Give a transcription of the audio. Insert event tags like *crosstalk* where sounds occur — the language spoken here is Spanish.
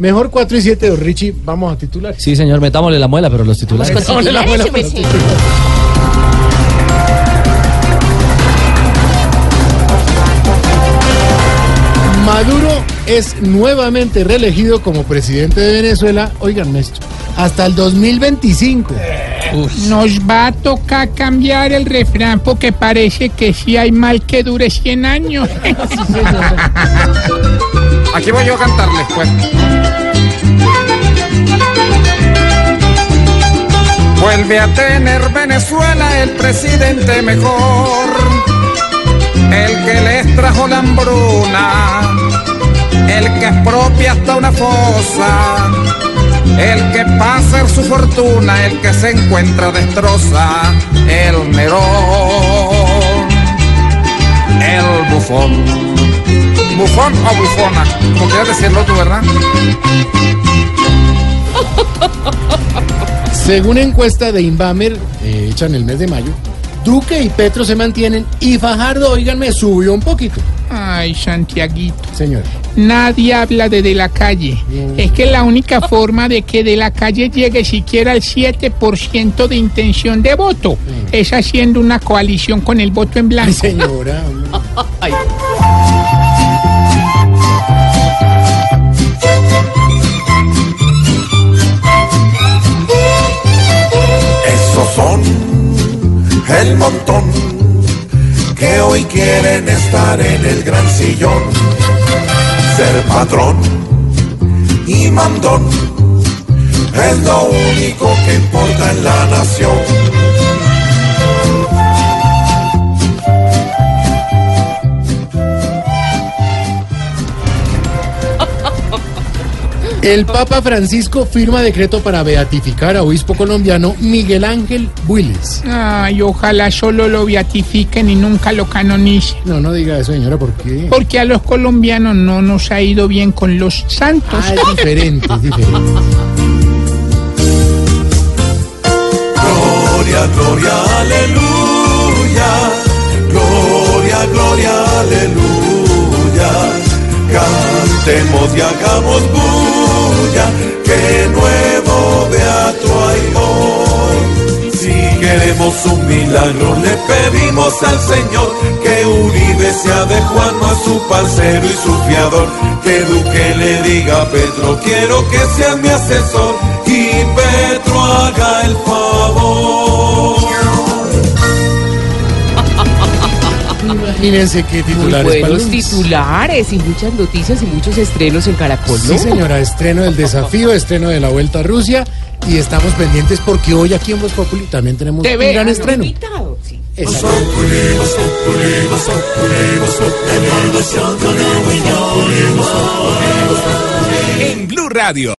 Mejor 4 y 7, don Richie, vamos a titular. Sí, señor, metámosle la muela, pero los titulares. Metámosle la muela, pero Maduro es nuevamente reelegido como presidente de Venezuela, oigan esto, hasta el 2025. Nos va a tocar cambiar el refrán porque parece que si hay mal que dure 100 años. *laughs* *laughs* Aquí voy yo a cantarles, pues. Vuelve a tener Venezuela el presidente mejor, el que les trajo la hambruna, el que expropia hasta una fosa, el que pasa su fortuna, el que se encuentra destroza, el Nerón, el bufón. ¿Bufón o bufona? Como quieras decirlo tú, ¿verdad? *laughs* Según encuesta de Inbamer, eh, hecha en el mes de mayo, Duque y Petro se mantienen y Fajardo, oíganme, subió un poquito. Ay, Santiaguito. Señor. Nadie habla de de la calle. Es que la única *laughs* forma de que de la calle llegue siquiera al 7% de intención de voto es haciendo una coalición con el voto en Ay, blanco. señora. Esos son el montón que hoy quieren estar en el gran sillón, ser patrón y mandón es lo único que importa en la nación. El Papa Francisco firma decreto para beatificar a obispo colombiano Miguel Ángel Willis. Ay, ojalá solo lo beatifiquen y nunca lo canonicen. No, no diga eso, señora, ¿por qué? Porque a los colombianos no nos ha ido bien con los santos. Ah, es diferente, es diferente. Gloria, gloria, aleluya. Gloria, gloria, aleluya. Cantemos y hagamos que nuevo beato hay hoy. Si queremos un milagro, le pedimos al Señor que Uribe sea de Juan a su parcero y su fiador. Que Duque le diga a Petro, quiero que seas mi asesor. Y Petro haga el favor. Imagínense qué Muy titulares para buenos titulares y muchas noticias y muchos estrenos en Caracol, ¿no? Sí, señora, estreno del desafío, estreno de la Vuelta a Rusia y estamos pendientes porque hoy aquí en Voz Populi también tenemos un gran estreno. Invitado, sí. Exacto. En Blue Radio.